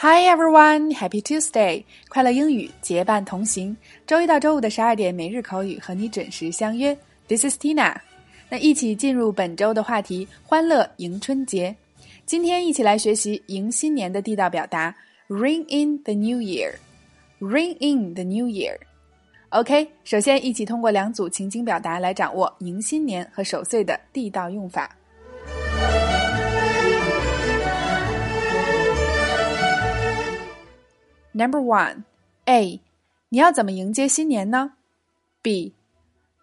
Hi everyone, Happy Tuesday！快乐英语结伴同行，周一到周五的十二点每日口语和你准时相约。This is Tina。那一起进入本周的话题：欢乐迎春节。今天一起来学习迎新年的地道表达：Ring in the New Year。Ring in the New Year。OK，首先一起通过两组情景表达来掌握迎新年和守岁的地道用法。Number one, A，你要怎么迎接新年呢？B，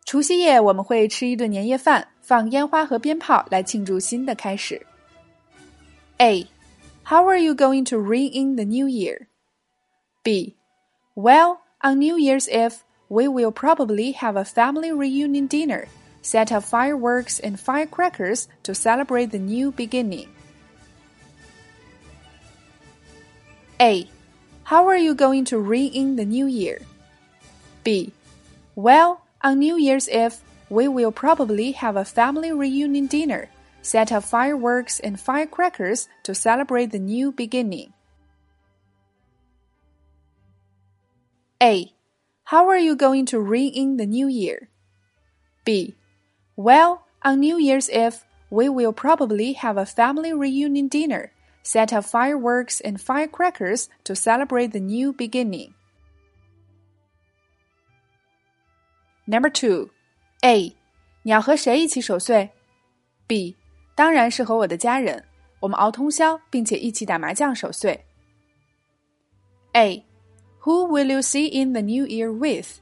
除夕夜我们会吃一顿年夜饭，放烟花和鞭炮来庆祝新的开始。A, How are you going to ring in the new year? B, Well, on New Year's Eve, we will probably have a family reunion dinner, set up fireworks and firecrackers to celebrate the new beginning. A. How are you going to ring in the new year? B. Well, on New Year's Eve, we will probably have a family reunion dinner, set up fireworks and firecrackers to celebrate the new beginning. A. How are you going to ring in the new year? B. Well, on New Year's Eve, we will probably have a family reunion dinner, set up fireworks and firecrackers to celebrate the new beginning. Number two, A. 你要和谁一起守岁？B. 当然是和我的家人，我们熬通宵，并且一起打麻将守岁。A. Who will you see in the new year with?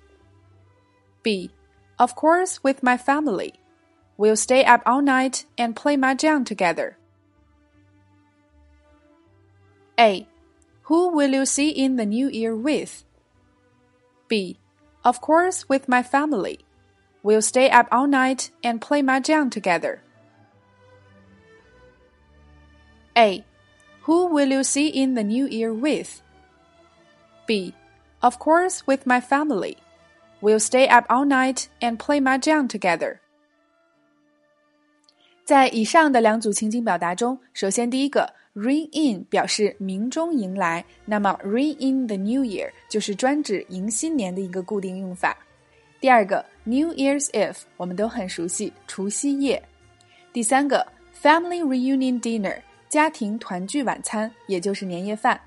B. Of course, with my family. We'll stay up all night and play mahjong together. A. Who will you see in the new year with? B. Of course, with my family. We'll stay up all night and play mahjong together. A. Who will you see in the new year with? B. Of course, with my family. We'll stay up all night and play mahjong together. 在以上的两组情景表达中，首先第一个 ring in 表示鸣钟迎来，那么 ring in the new year 就是专指迎新年的一个固定用法。第二个 New Year's Eve 我们都很熟悉，除夕夜。第三个 family reunion dinner 家庭团聚晚餐，也就是年夜饭。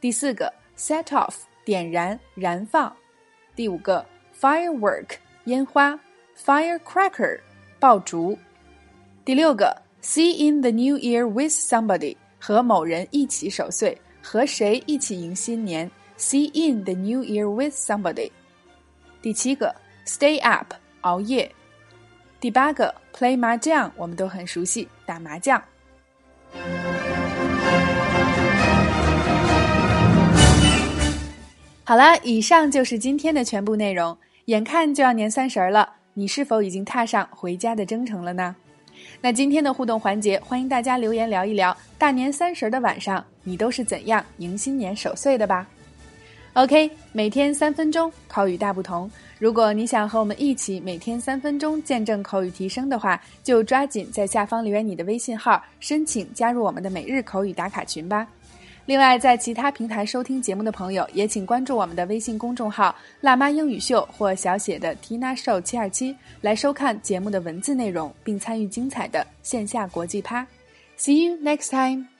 第四个 set off 点燃、燃放。第五个 firework 烟花，firecracker 爆竹。第六个，see in the new year with somebody，和某人一起守岁，和谁一起迎新年？see in the new year with somebody。第七个，stay up，熬夜。第八个，play 麻将，我们都很熟悉，打麻将。好了，以上就是今天的全部内容。眼看就要年三十了，你是否已经踏上回家的征程了呢？那今天的互动环节，欢迎大家留言聊一聊大年三十的晚上，你都是怎样迎新年守岁的吧？OK，每天三分钟，口语大不同。如果你想和我们一起每天三分钟见证口语提升的话，就抓紧在下方留言你的微信号，申请加入我们的每日口语打卡群吧。另外，在其他平台收听节目的朋友，也请关注我们的微信公众号“辣妈英语秀”或小写的 “Tina Show 七二七”来收看节目的文字内容，并参与精彩的线下国际趴。See you next time.